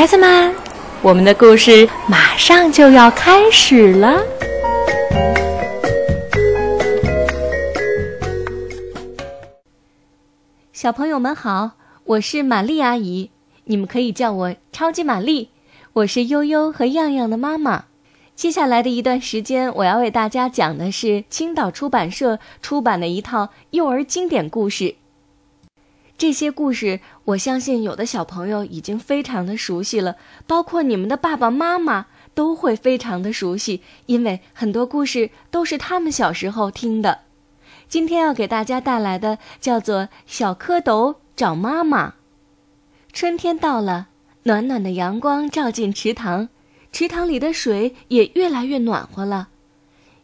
孩子们，我们的故事马上就要开始了。小朋友们好，我是玛丽阿姨，你们可以叫我超级玛丽。我是悠悠和样样的妈妈。接下来的一段时间，我要为大家讲的是青岛出版社出版的一套幼儿经典故事。这些故事，我相信有的小朋友已经非常的熟悉了，包括你们的爸爸妈妈都会非常的熟悉，因为很多故事都是他们小时候听的。今天要给大家带来的叫做《小蝌蚪找妈妈》。春天到了，暖暖的阳光照进池塘，池塘里的水也越来越暖和了。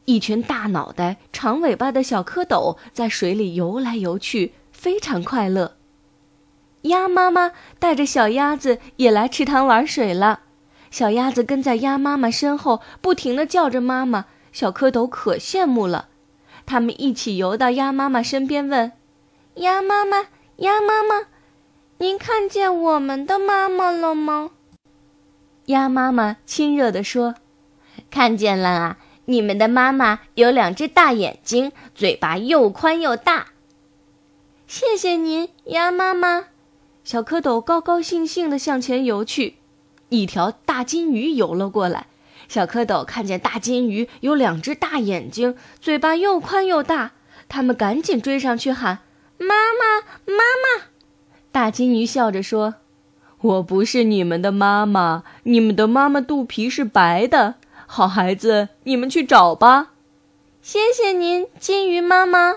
一群大脑袋、长尾巴的小蝌蚪在水里游来游去，非常快乐。鸭妈妈带着小鸭子也来池塘玩水了，小鸭子跟在鸭妈妈身后，不停地叫着妈妈。小蝌蚪可羡慕了，他们一起游到鸭妈妈身边，问：“鸭妈妈，鸭妈妈，您看见我们的妈妈了吗？”鸭妈妈亲热地说：“看见了啊，你们的妈妈有两只大眼睛，嘴巴又宽又大。”谢谢您，鸭妈妈。小蝌蚪高高兴兴地向前游去，一条大金鱼游了过来。小蝌蚪看见大金鱼有两只大眼睛，嘴巴又宽又大，他们赶紧追上去喊：“妈妈，妈妈！”大金鱼笑着说：“我不是你们的妈妈，你们的妈妈肚皮是白的。好孩子，你们去找吧。”谢谢您，金鱼妈妈。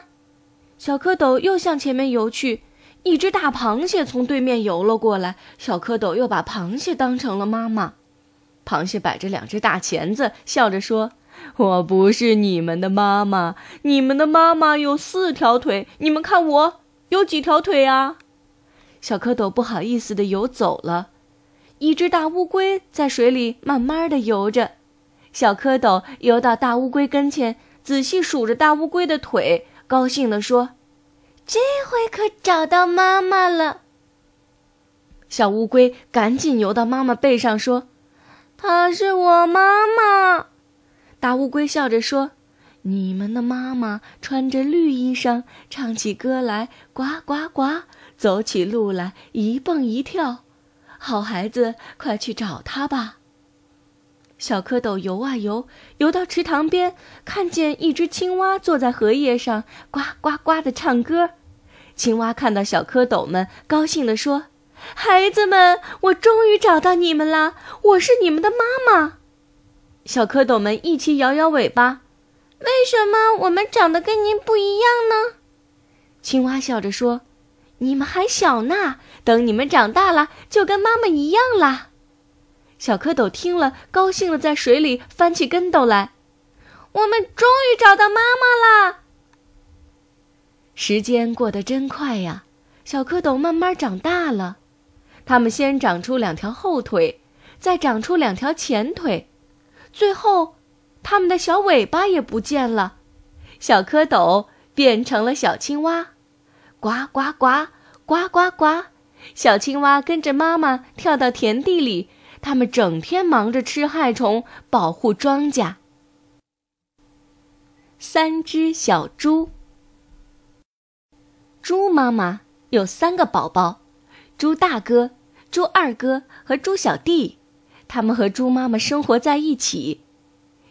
小蝌蚪又向前面游去。一只大螃蟹从对面游了过来，小蝌蚪又把螃蟹当成了妈妈。螃蟹摆着两只大钳子，笑着说：“我不是你们的妈妈，你们的妈妈有四条腿，你们看我有几条腿啊？”小蝌蚪不好意思地游走了。一只大乌龟在水里慢慢地游着，小蝌蚪游到大乌龟跟前，仔细数着大乌龟的腿，高兴地说。这回可找到妈妈了。小乌龟赶紧游到妈妈背上，说：“她是我妈妈。”大乌龟笑着说：“你们的妈妈穿着绿衣裳，唱起歌来呱呱呱，走起路来一蹦一跳。好孩子，快去找她吧。”小蝌蚪游啊游，游到池塘边，看见一只青蛙坐在荷叶上，呱呱呱的唱歌。青蛙看到小蝌蚪们，高兴地说：“孩子们，我终于找到你们了！我是你们的妈妈。”小蝌蚪们一起摇摇尾巴。“为什么我们长得跟您不一样呢？”青蛙笑着说：“你们还小呢，等你们长大了，就跟妈妈一样啦。”小蝌蚪听了，高兴地在水里翻起跟斗来。“我们终于找到妈妈啦！”时间过得真快呀，小蝌蚪慢慢长大了。它们先长出两条后腿，再长出两条前腿，最后，它们的小尾巴也不见了。小蝌蚪变成了小青蛙，呱呱呱，呱呱呱。小青蛙跟着妈妈跳到田地里，它们整天忙着吃害虫，保护庄稼。三只小猪。猪妈妈有三个宝宝：猪大哥、猪二哥和猪小弟。他们和猪妈妈生活在一起。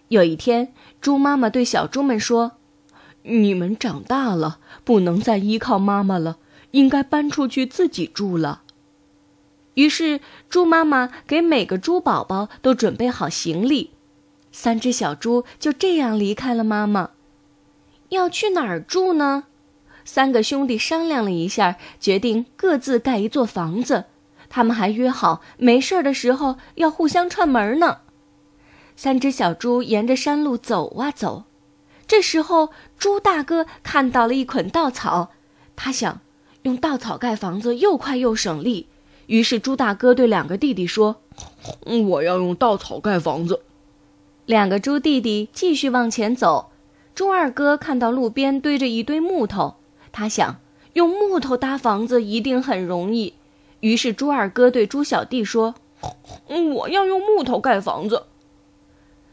有一天，猪妈妈对小猪们说：“你们长大了，不能再依靠妈妈了，应该搬出去自己住了。”于是，猪妈妈给每个猪宝宝都准备好行李。三只小猪就这样离开了妈妈。要去哪儿住呢？三个兄弟商量了一下，决定各自盖一座房子。他们还约好，没事儿的时候要互相串门呢。三只小猪沿着山路走啊走，这时候猪大哥看到了一捆稻草，他想用稻草盖房子又快又省力。于是猪大哥对两个弟弟说：“我要用稻草盖房子。”两个猪弟弟继续往前走。猪二哥看到路边堆着一堆木头。他想用木头搭房子一定很容易，于是猪二哥对猪小弟说：“我要用木头盖房子。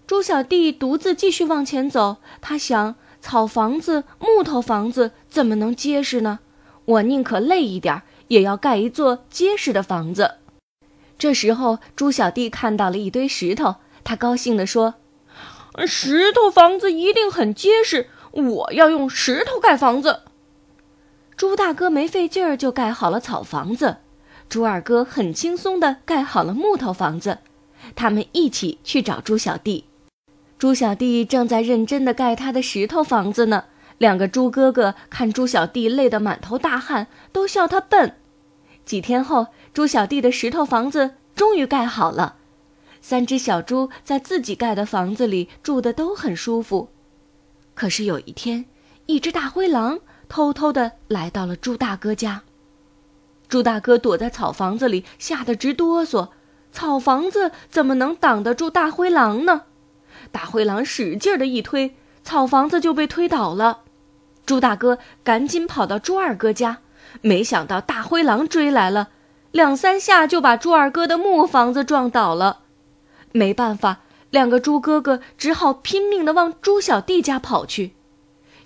猪小弟独自继续往前走，他想：草房子、木头房子怎么能结实呢？我宁可累一点，也要盖一座结实的房子。这时候，猪小弟看到了一堆石头，他高兴地说：“石头房子一定很结实，我要用石头盖房子。”猪大哥没费劲儿就盖好了草房子，猪二哥很轻松地盖好了木头房子。他们一起去找猪小弟。猪小弟正在认真地盖他的石头房子呢。两个猪哥哥看猪小弟累得满头大汗，都笑他笨。几天后，猪小弟的石头房子终于盖好了。三只小猪在自己盖的房子里住得都很舒服。可是有一天，一只大灰狼偷偷地来到了猪大哥家。猪大哥躲在草房子里，吓得直哆嗦。草房子怎么能挡得住大灰狼呢？大灰狼使劲的一推，草房子就被推倒了。猪大哥赶紧跑到猪二哥家，没想到大灰狼追来了，两三下就把猪二哥的木房子撞倒了。没办法，两个猪哥哥只好拼命的往猪小弟家跑去。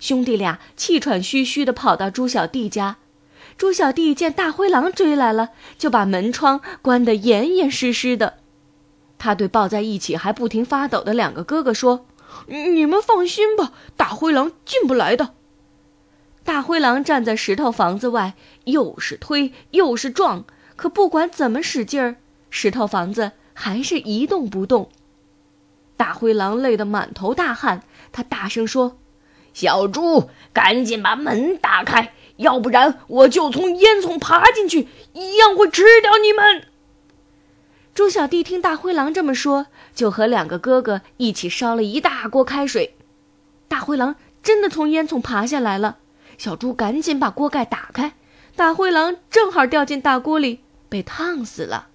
兄弟俩气喘吁吁的跑到猪小弟家。猪小弟见大灰狼追来了，就把门窗关得严严实实的。他对抱在一起还不停发抖的两个哥哥说：“你们放心吧，大灰狼进不来的。”大灰狼站在石头房子外，又是推又是撞，可不管怎么使劲儿，石头房子还是一动不动。大灰狼累得满头大汗，他大声说：“小猪，赶紧把门打开！”要不然我就从烟囱爬进去，一样会吃掉你们。猪小弟听大灰狼这么说，就和两个哥哥一起烧了一大锅开水。大灰狼真的从烟囱爬下来了，小猪赶紧把锅盖打开，大灰狼正好掉进大锅里，被烫死了。